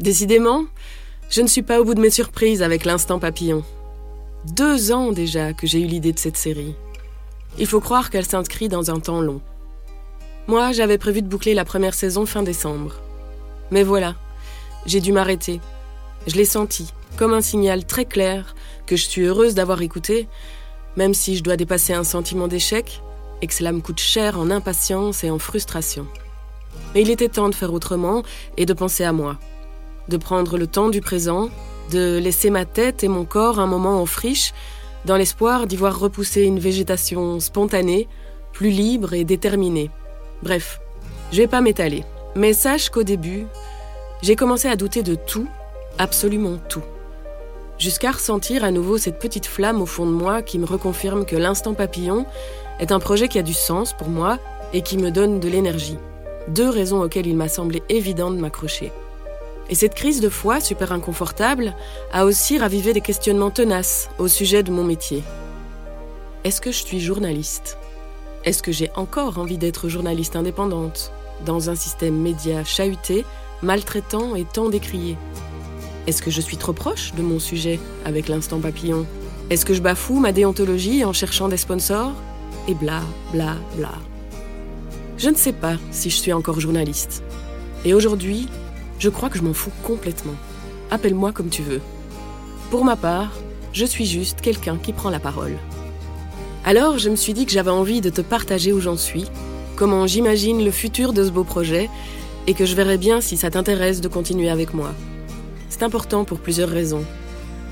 Décidément, je ne suis pas au bout de mes surprises avec l'instant papillon. Deux ans déjà que j'ai eu l'idée de cette série. Il faut croire qu'elle s'inscrit dans un temps long. Moi, j'avais prévu de boucler la première saison fin décembre. Mais voilà, j'ai dû m'arrêter. Je l'ai senti, comme un signal très clair que je suis heureuse d'avoir écouté, même si je dois dépasser un sentiment d'échec et que cela me coûte cher en impatience et en frustration. Mais il était temps de faire autrement et de penser à moi, de prendre le temps du présent, de laisser ma tête et mon corps un moment en friche, dans l'espoir d'y voir repousser une végétation spontanée, plus libre et déterminée. Bref, je vais pas m'étaler, mais sache qu'au début, j'ai commencé à douter de tout, absolument tout. Jusqu'à ressentir à nouveau cette petite flamme au fond de moi qui me reconfirme que l'instant papillon est un projet qui a du sens pour moi et qui me donne de l'énergie. Deux raisons auxquelles il m'a semblé évident de m'accrocher. Et cette crise de foi super inconfortable a aussi ravivé des questionnements tenaces au sujet de mon métier. Est-ce que je suis journaliste? Est-ce que j'ai encore envie d'être journaliste indépendante dans un système média chahuté, maltraitant et tant décrié? Est-ce que je suis trop proche de mon sujet avec l'instant papillon? Est-ce que je bafoue ma déontologie en cherchant des sponsors? Et bla bla bla. Je ne sais pas si je suis encore journaliste. Et aujourd'hui, je crois que je m'en fous complètement. Appelle-moi comme tu veux. Pour ma part, je suis juste quelqu'un qui prend la parole. Alors, je me suis dit que j'avais envie de te partager où j'en suis, comment j'imagine le futur de ce beau projet, et que je verrai bien si ça t'intéresse de continuer avec moi. C'est important pour plusieurs raisons.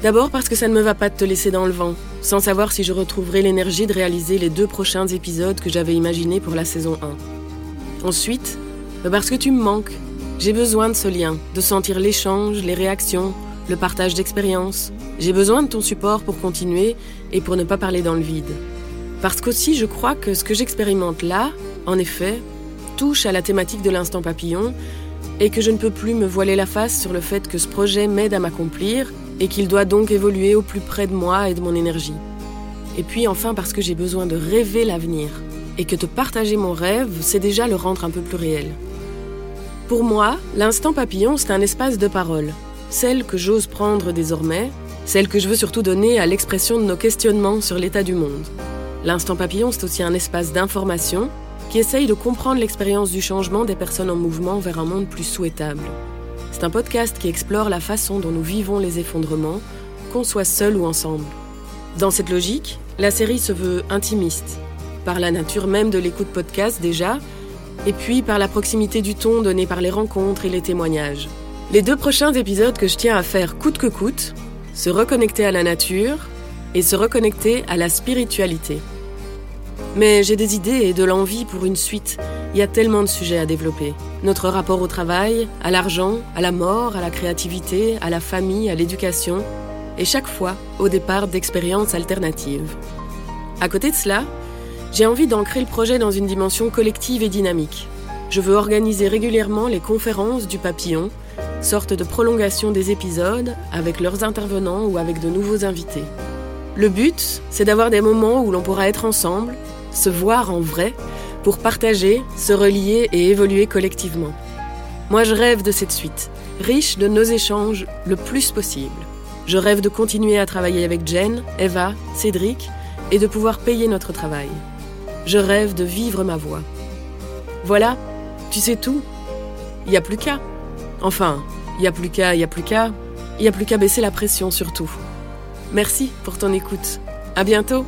D'abord parce que ça ne me va pas de te laisser dans le vent, sans savoir si je retrouverai l'énergie de réaliser les deux prochains épisodes que j'avais imaginés pour la saison 1. Ensuite, parce que tu me manques j'ai besoin de ce lien, de sentir l'échange, les réactions, le partage d'expériences. J'ai besoin de ton support pour continuer et pour ne pas parler dans le vide. Parce qu'aussi, je crois que ce que j'expérimente là, en effet, touche à la thématique de l'instant papillon et que je ne peux plus me voiler la face sur le fait que ce projet m'aide à m'accomplir et qu'il doit donc évoluer au plus près de moi et de mon énergie. Et puis enfin parce que j'ai besoin de rêver l'avenir et que te partager mon rêve, c'est déjà le rendre un peu plus réel. Pour moi, l'instant papillon, c'est un espace de parole, celle que j'ose prendre désormais, celle que je veux surtout donner à l'expression de nos questionnements sur l'état du monde. L'instant papillon, c'est aussi un espace d'information qui essaye de comprendre l'expérience du changement des personnes en mouvement vers un monde plus souhaitable. C'est un podcast qui explore la façon dont nous vivons les effondrements, qu'on soit seul ou ensemble. Dans cette logique, la série se veut intimiste, par la nature même de l'écoute podcast déjà, et puis par la proximité du ton donné par les rencontres et les témoignages. Les deux prochains épisodes que je tiens à faire coûte que coûte, se reconnecter à la nature et se reconnecter à la spiritualité. Mais j'ai des idées et de l'envie pour une suite. Il y a tellement de sujets à développer. Notre rapport au travail, à l'argent, à la mort, à la créativité, à la famille, à l'éducation. Et chaque fois, au départ d'expériences alternatives. À côté de cela, j'ai envie d'ancrer le projet dans une dimension collective et dynamique. Je veux organiser régulièrement les conférences du papillon, sorte de prolongation des épisodes, avec leurs intervenants ou avec de nouveaux invités. Le but, c'est d'avoir des moments où l'on pourra être ensemble, se voir en vrai, pour partager, se relier et évoluer collectivement. Moi, je rêve de cette suite, riche de nos échanges le plus possible. Je rêve de continuer à travailler avec Jen, Eva, Cédric et de pouvoir payer notre travail. Je rêve de vivre ma voix. Voilà, tu sais tout. Il n'y a plus qu'à. Enfin, il n'y a plus qu'à, il n'y a plus qu'à. Il n'y a plus qu'à baisser la pression surtout. Merci pour ton écoute. À bientôt.